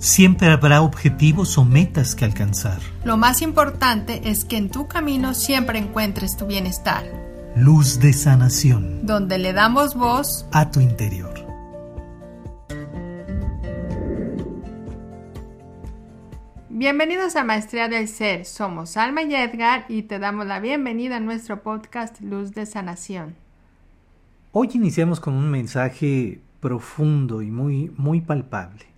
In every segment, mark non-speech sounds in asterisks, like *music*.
Siempre habrá objetivos o metas que alcanzar. Lo más importante es que en tu camino siempre encuentres tu bienestar. Luz de sanación. Donde le damos voz a tu interior. Bienvenidos a Maestría del Ser. Somos Alma y Edgar y te damos la bienvenida a nuestro podcast Luz de Sanación. Hoy iniciamos con un mensaje profundo y muy, muy palpable.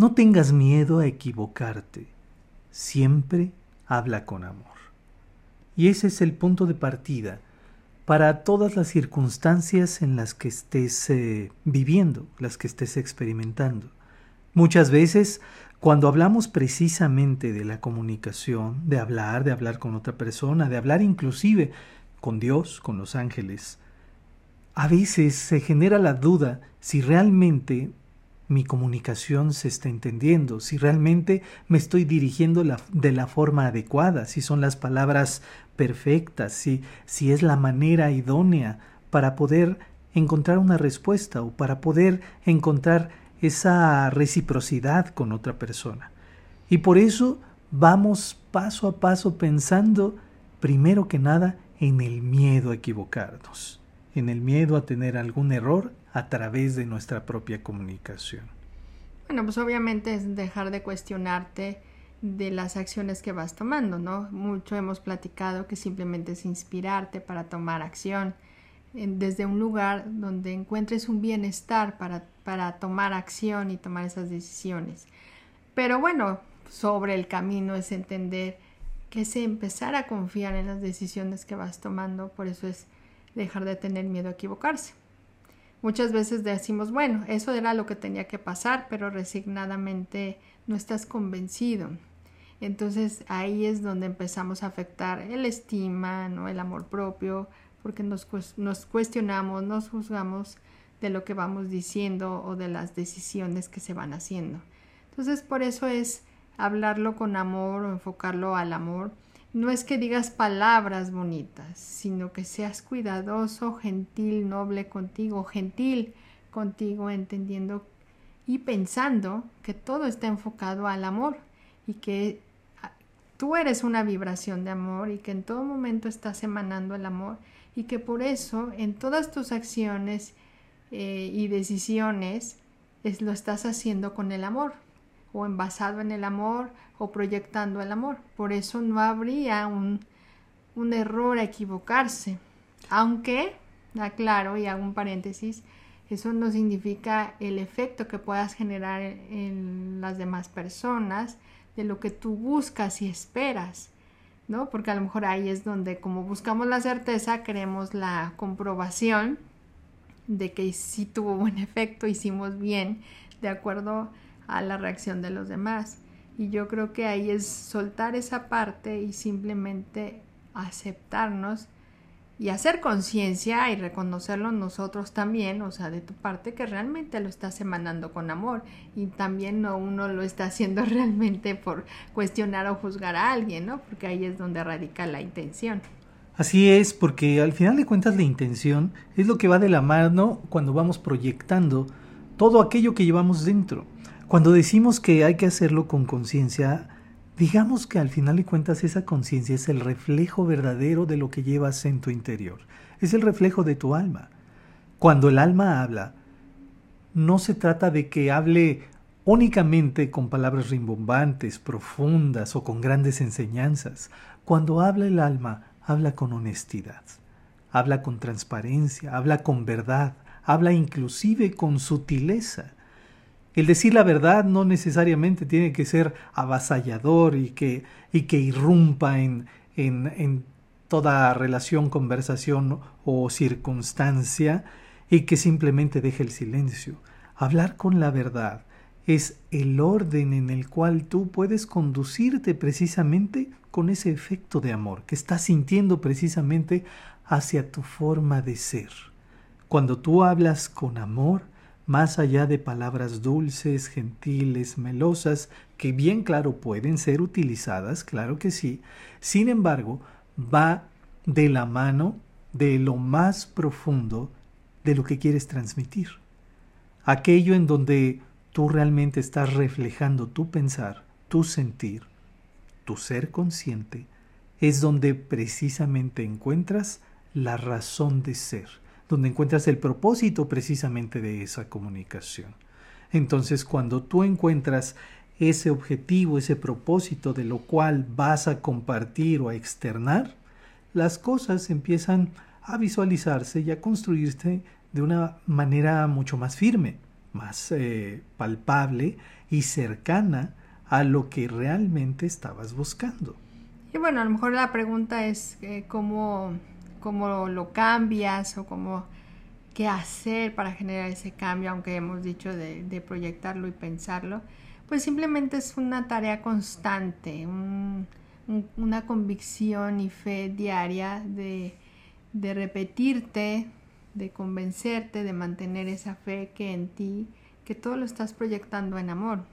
No tengas miedo a equivocarte. Siempre habla con amor. Y ese es el punto de partida para todas las circunstancias en las que estés eh, viviendo, las que estés experimentando. Muchas veces, cuando hablamos precisamente de la comunicación, de hablar, de hablar con otra persona, de hablar inclusive con Dios, con los ángeles, a veces se genera la duda si realmente mi comunicación se está entendiendo, si realmente me estoy dirigiendo de la forma adecuada, si son las palabras perfectas, si, si es la manera idónea para poder encontrar una respuesta o para poder encontrar esa reciprocidad con otra persona. Y por eso vamos paso a paso pensando, primero que nada, en el miedo a equivocarnos en el miedo a tener algún error a través de nuestra propia comunicación. Bueno, pues obviamente es dejar de cuestionarte de las acciones que vas tomando, ¿no? Mucho hemos platicado que simplemente es inspirarte para tomar acción desde un lugar donde encuentres un bienestar para, para tomar acción y tomar esas decisiones. Pero bueno, sobre el camino es entender que es empezar a confiar en las decisiones que vas tomando, por eso es dejar de tener miedo a equivocarse. Muchas veces decimos, bueno, eso era lo que tenía que pasar, pero resignadamente no estás convencido. Entonces ahí es donde empezamos a afectar el estima, ¿no? el amor propio, porque nos, nos cuestionamos, nos juzgamos de lo que vamos diciendo o de las decisiones que se van haciendo. Entonces por eso es hablarlo con amor o enfocarlo al amor no es que digas palabras bonitas, sino que seas cuidadoso, gentil, noble contigo, gentil contigo, entendiendo y pensando que todo está enfocado al amor y que ah, tú eres una vibración de amor y que en todo momento estás emanando el amor y que por eso en todas tus acciones eh, y decisiones es, lo estás haciendo con el amor o envasado en el amor o proyectando el amor. Por eso no habría un, un error a equivocarse. Aunque, aclaro y hago un paréntesis, eso no significa el efecto que puedas generar en las demás personas de lo que tú buscas y esperas, ¿no? Porque a lo mejor ahí es donde como buscamos la certeza, queremos la comprobación de que sí tuvo buen efecto, hicimos bien, de acuerdo a la reacción de los demás. Y yo creo que ahí es soltar esa parte y simplemente aceptarnos y hacer conciencia y reconocerlo nosotros también, o sea, de tu parte que realmente lo estás emanando con amor y también no uno lo está haciendo *laughs* realmente por cuestionar o juzgar a alguien, ¿no? Porque ahí es donde radica la intención. Así es, porque al final de cuentas la intención es lo que va de la mano cuando vamos proyectando todo aquello que llevamos dentro. Cuando decimos que hay que hacerlo con conciencia, digamos que al final de cuentas esa conciencia es el reflejo verdadero de lo que llevas en tu interior, es el reflejo de tu alma. Cuando el alma habla, no se trata de que hable únicamente con palabras rimbombantes, profundas o con grandes enseñanzas. Cuando habla el alma, habla con honestidad, habla con transparencia, habla con verdad, habla inclusive con sutileza. El decir la verdad no necesariamente tiene que ser avasallador y que, y que irrumpa en, en, en toda relación, conversación o circunstancia y que simplemente deje el silencio. Hablar con la verdad es el orden en el cual tú puedes conducirte precisamente con ese efecto de amor que estás sintiendo precisamente hacia tu forma de ser. Cuando tú hablas con amor, más allá de palabras dulces, gentiles, melosas, que bien claro pueden ser utilizadas, claro que sí, sin embargo, va de la mano de lo más profundo de lo que quieres transmitir. Aquello en donde tú realmente estás reflejando tu pensar, tu sentir, tu ser consciente, es donde precisamente encuentras la razón de ser, donde encuentras el propósito precisamente de esa comunicación. Entonces, cuando tú encuentras ese objetivo, ese propósito de lo cual vas a compartir o a externar, las cosas empiezan a visualizarse y a construirse de una manera mucho más firme, más eh, palpable y cercana a lo que realmente estabas buscando. Y bueno, a lo mejor la pregunta es eh, cómo, cómo lo cambias o cómo qué hacer para generar ese cambio, aunque hemos dicho de, proyectarlo y pensarlo, pues simplemente es una tarea constante, una convicción y fe diaria de, repetirte, de convencerte, de mantener esa fe que en ti, que todo lo estás proyectando en amor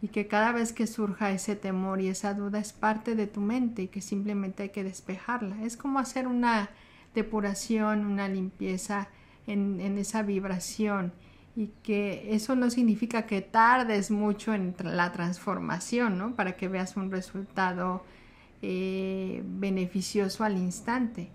y que cada vez que surja ese temor y esa duda es parte de tu mente y que simplemente hay que despejarla. Es como hacer una depuración, una limpieza en, esa vibración y que eso no significa que tardes mucho en la transformación, ¿no? Para que veas un resultado eh, beneficioso al instante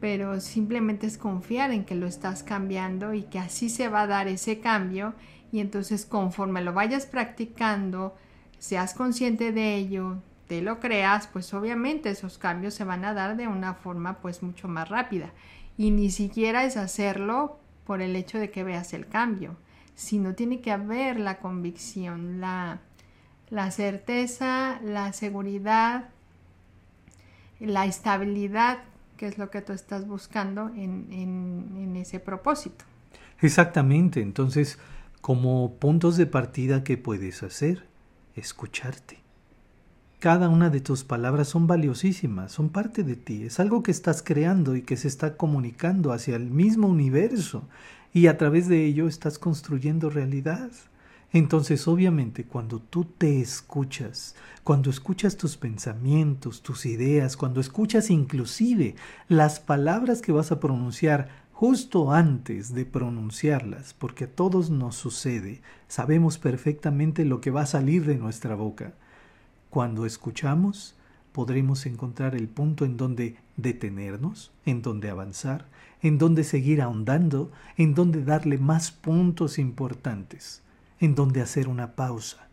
pero simplemente es confiar en que lo estás cambiando y que así se va a dar ese cambio y entonces conforme lo vayas practicando, seas consciente de ello, te lo creas, pues obviamente esos cambios se van a dar de una forma pues mucho más rápida y ni siquiera es hacerlo por el hecho de que veas el cambio, sino tiene que haber la convicción, la, la certeza, la seguridad, la estabilidad que es lo que tú estás buscando en, en, ese propósito. Exactamente, entonces como puntos de partida que puedes hacer, escucharte. Cada una de tus palabras son valiosísimas, son parte de ti, es algo que estás creando y que se está comunicando hacia el mismo universo y a través de ello estás construyendo realidad. Entonces, obviamente, cuando tú te escuchas, cuando escuchas tus pensamientos, tus ideas, cuando escuchas inclusive las palabras que vas a pronunciar justo antes de pronunciarlas, porque a todos nos sucede, sabemos perfectamente lo que va a salir de nuestra boca. Cuando escuchamos, podremos encontrar el punto en donde detenernos, en donde avanzar, en donde seguir ahondando, en donde darle más puntos importantes en donde hacer una pausa.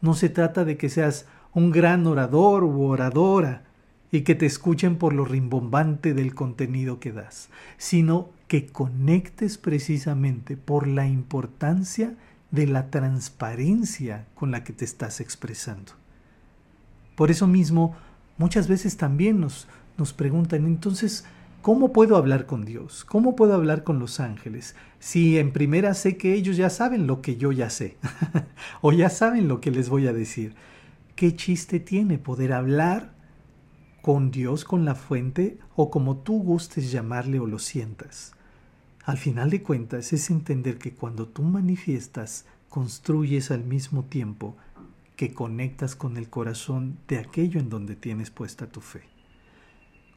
No se trata de que seas un gran orador u oradora y que te escuchen por lo rimbombante del contenido que das, sino que conectes precisamente por la importancia de la transparencia con la que te estás expresando. Por eso mismo, muchas veces también nos, nos preguntan, entonces, ¿Cómo puedo hablar con Dios? ¿Cómo puedo hablar con los ángeles? Si en primera sé que ellos ya saben lo que yo ya sé, *laughs* o ya saben lo que les voy a decir. ¿Qué chiste tiene poder hablar con Dios, con la fuente, o como tú gustes llamarle o lo sientas? Al final de cuentas es entender que cuando tú manifiestas, construyes al mismo tiempo que conectas con el corazón de aquello en donde tienes puesta tu fe.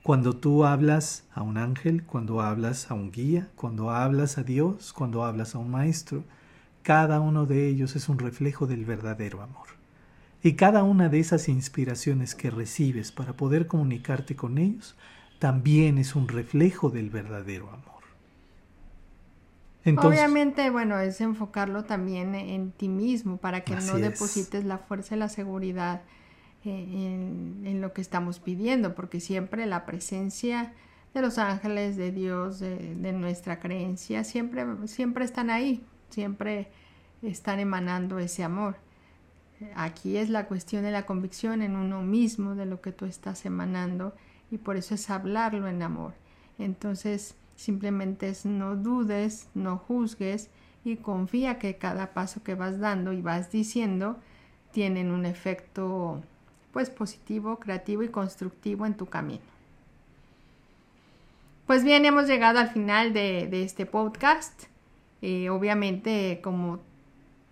Cuando tú hablas a un ángel, cuando hablas a un guía, cuando hablas a Dios, cuando hablas a un maestro, cada uno de ellos es un reflejo del verdadero amor. Y cada una de esas inspiraciones que recibes para poder comunicarte con ellos también es un reflejo del verdadero amor. Obviamente, bueno, es enfocarlo también en ti mismo para que no deposites la fuerza y la seguridad en, lo que estamos pidiendo, porque siempre la presencia de los ángeles, de Dios, de, nuestra creencia, siempre, siempre están ahí, siempre están emanando ese amor. Aquí es la cuestión de la convicción en uno mismo de lo que tú estás emanando y por eso es hablarlo en amor. Entonces simplemente es no dudes, no juzgues y confía que cada paso que vas dando y vas diciendo tienen un efecto pues positivo, creativo y constructivo en tu camino. Pues bien, hemos llegado al final de, este podcast. Eh, obviamente, como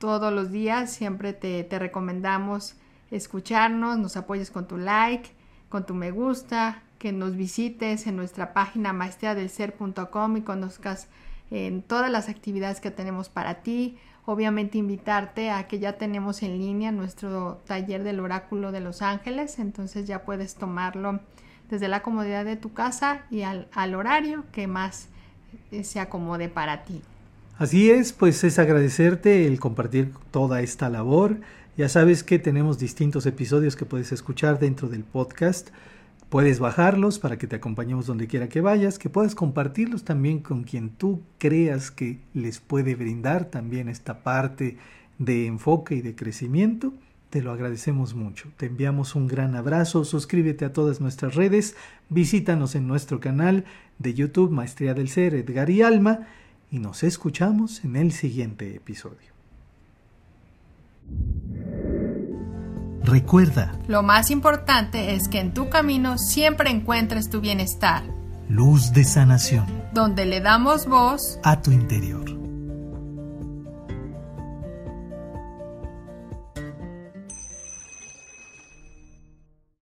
todos los días, siempre te, te recomendamos escucharnos, nos apoyes con tu like, con tu me gusta, que nos visites en nuestra página maestradelser.com y conozcas en todas las actividades que tenemos para ti. Obviamente invitarte a que ya tenemos en línea nuestro taller del oráculo de los ángeles, entonces ya puedes tomarlo desde la comodidad de tu casa y al, al horario que más eh, se acomode para ti. Así es, pues es agradecerte el compartir toda esta labor. Ya sabes que tenemos distintos episodios que puedes escuchar dentro del podcast. Puedes bajarlos para que te acompañemos donde quiera que vayas, que puedas compartirlos también con quien tú creas que les puede brindar también esta parte de enfoque y de crecimiento. Te lo agradecemos mucho. Te enviamos un gran abrazo. Suscríbete a todas nuestras redes. Visítanos en nuestro canal de YouTube Maestría del Ser, Edgar y Alma. Y nos escuchamos en el siguiente episodio. Recuerda, Lo más importante es que en tu camino siempre encuentres tu bienestar, luz de sanación donde le damos voz a tu interior.